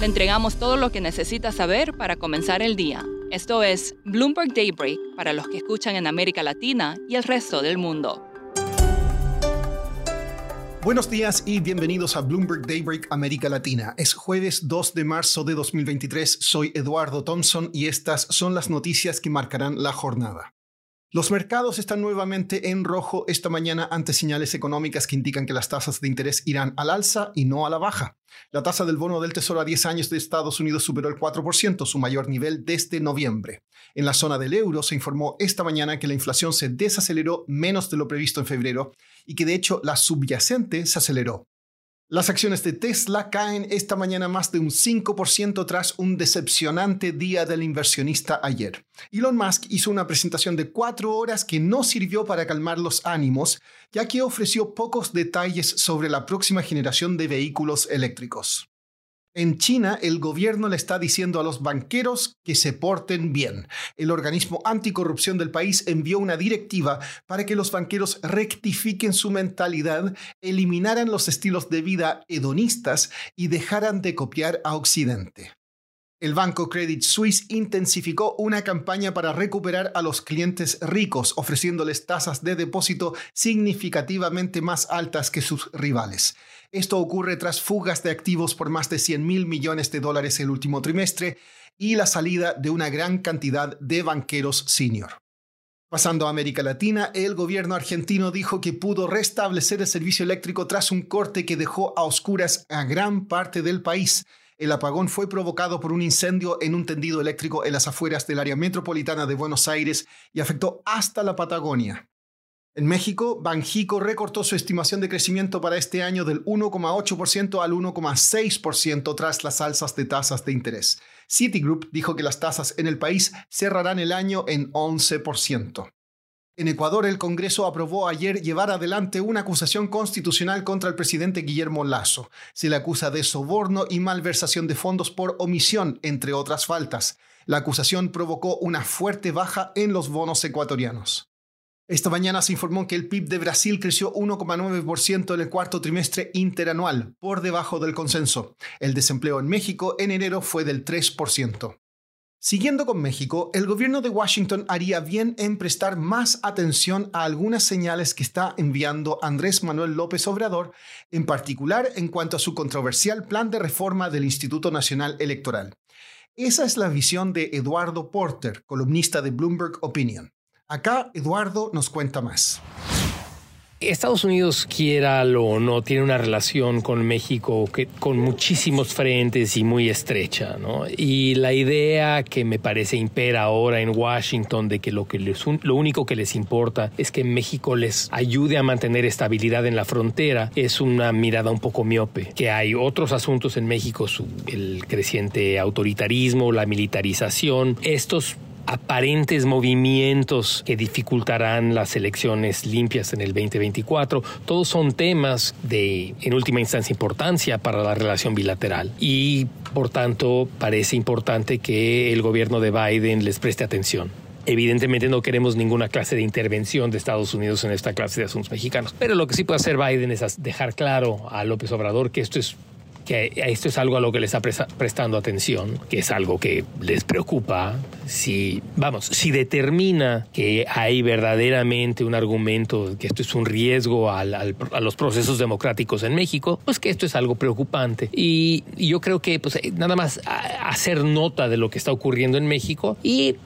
Le entregamos todo lo que necesita saber para comenzar el día. Esto es Bloomberg Daybreak para los que escuchan en América Latina y el resto del mundo. Buenos días y bienvenidos a Bloomberg Daybreak América Latina. Es jueves 2 de marzo de 2023. Soy Eduardo Thompson y estas son las noticias que marcarán la jornada. Los mercados están nuevamente en rojo esta mañana ante señales económicas que indican que las tasas de interés irán al alza y no a la baja. La tasa del bono del Tesoro a 10 años de Estados Unidos superó el 4%, su mayor nivel desde noviembre. En la zona del euro se informó esta mañana que la inflación se desaceleró menos de lo previsto en febrero y que de hecho la subyacente se aceleró. Las acciones de Tesla caen esta mañana más de un 5% tras un decepcionante día del inversionista ayer. Elon Musk hizo una presentación de cuatro horas que no sirvió para calmar los ánimos, ya que ofreció pocos detalles sobre la próxima generación de vehículos eléctricos. En China, el gobierno le está diciendo a los banqueros que se porten bien. El organismo anticorrupción del país envió una directiva para que los banqueros rectifiquen su mentalidad, eliminaran los estilos de vida hedonistas y dejaran de copiar a Occidente. El banco Credit Suisse intensificó una campaña para recuperar a los clientes ricos, ofreciéndoles tasas de depósito significativamente más altas que sus rivales. Esto ocurre tras fugas de activos por más de 100 mil millones de dólares el último trimestre y la salida de una gran cantidad de banqueros senior. Pasando a América Latina, el gobierno argentino dijo que pudo restablecer el servicio eléctrico tras un corte que dejó a oscuras a gran parte del país. El apagón fue provocado por un incendio en un tendido eléctrico en las afueras del área metropolitana de Buenos Aires y afectó hasta la Patagonia. En México, Banjico recortó su estimación de crecimiento para este año del 1,8% al 1,6% tras las alzas de tasas de interés. Citigroup dijo que las tasas en el país cerrarán el año en 11%. En Ecuador, el Congreso aprobó ayer llevar adelante una acusación constitucional contra el presidente Guillermo Lazo. Se le acusa de soborno y malversación de fondos por omisión, entre otras faltas. La acusación provocó una fuerte baja en los bonos ecuatorianos. Esta mañana se informó que el PIB de Brasil creció 1,9% en el cuarto trimestre interanual, por debajo del consenso. El desempleo en México en enero fue del 3%. Siguiendo con México, el gobierno de Washington haría bien en prestar más atención a algunas señales que está enviando Andrés Manuel López Obrador, en particular en cuanto a su controversial plan de reforma del Instituto Nacional Electoral. Esa es la visión de Eduardo Porter, columnista de Bloomberg Opinion. Acá Eduardo nos cuenta más. Estados Unidos, quiera o no, tiene una relación con México que, con muchísimos frentes y muy estrecha, ¿no? Y la idea que me parece impera ahora en Washington de que lo, que les, lo único que les importa es que México les ayude a mantener estabilidad en la frontera es una mirada un poco miope. Que hay otros asuntos en México, el creciente autoritarismo, la militarización, estos aparentes movimientos que dificultarán las elecciones limpias en el 2024. Todos son temas de, en última instancia, importancia para la relación bilateral. Y, por tanto, parece importante que el gobierno de Biden les preste atención. Evidentemente no queremos ninguna clase de intervención de Estados Unidos en esta clase de asuntos mexicanos, pero lo que sí puede hacer Biden es dejar claro a López Obrador que esto es que esto es algo a lo que le está prestando atención, que es algo que les preocupa. Si, vamos, si determina que hay verdaderamente un argumento que esto es un riesgo a los procesos democráticos en México, pues que esto es algo preocupante. Y, yo creo que pues, nada más hacer nota de lo que está ocurriendo en México y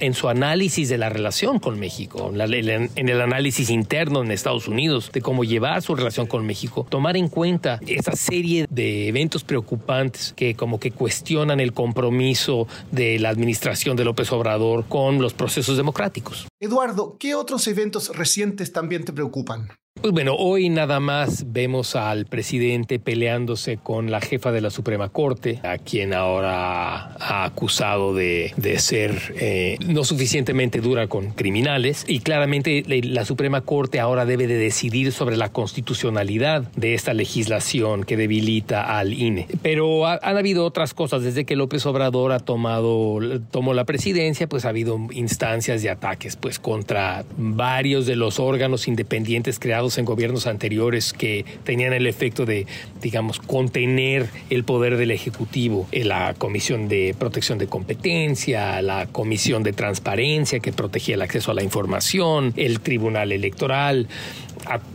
en su análisis de la relación con México, en el análisis interno en Estados Unidos de cómo llevar su relación con México, tomar en cuenta esa serie de eventos preocupantes que como que cuestionan el compromiso de la administración de López Obrador con los procesos democráticos. Eduardo, ¿qué otros eventos recientes también te preocupan? Pues bueno, hoy nada más vemos al presidente peleándose con la jefa de la Suprema Corte, a quien ahora ha acusado de, de ser eh, no suficientemente dura con criminales. Y claramente la Suprema Corte ahora debe de decidir sobre la constitucionalidad de esta legislación que debilita al INE. Pero han habido otras cosas. Desde que López Obrador ha tomado, tomó la presidencia, pues ha habido instancias de ataques pues, contra varios de los órganos independientes creados en gobiernos anteriores que tenían el efecto de, digamos, contener el poder del Ejecutivo. Eh, la Comisión de Protección de Competencia, la Comisión de Transparencia que protegía el acceso a la información, el Tribunal Electoral.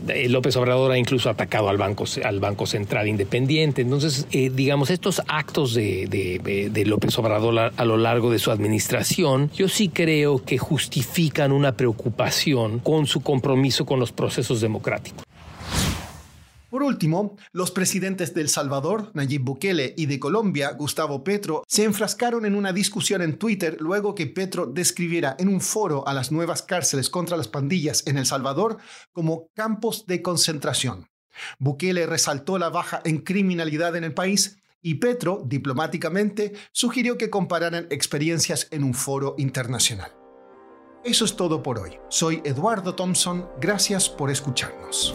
Eh, López Obrador ha incluso atacado al Banco, al banco Central Independiente. Entonces, eh, digamos, estos actos de, López Obrador a, lo largo de su administración, yo sí creo que justifican una preocupación con su compromiso con los procesos democráticos. Por último, los presidentes de El Salvador, Nayib Bukele, y de Colombia, Gustavo Petro, se enfrascaron en una discusión en Twitter luego que Petro describiera en un foro a las nuevas cárceles contra las pandillas en El Salvador como campos de concentración. Bukele resaltó la baja en criminalidad en el país y Petro, diplomáticamente, sugirió que compararan experiencias en un foro internacional. Eso es todo por hoy. Soy Eduardo Thompson, gracias por escucharnos.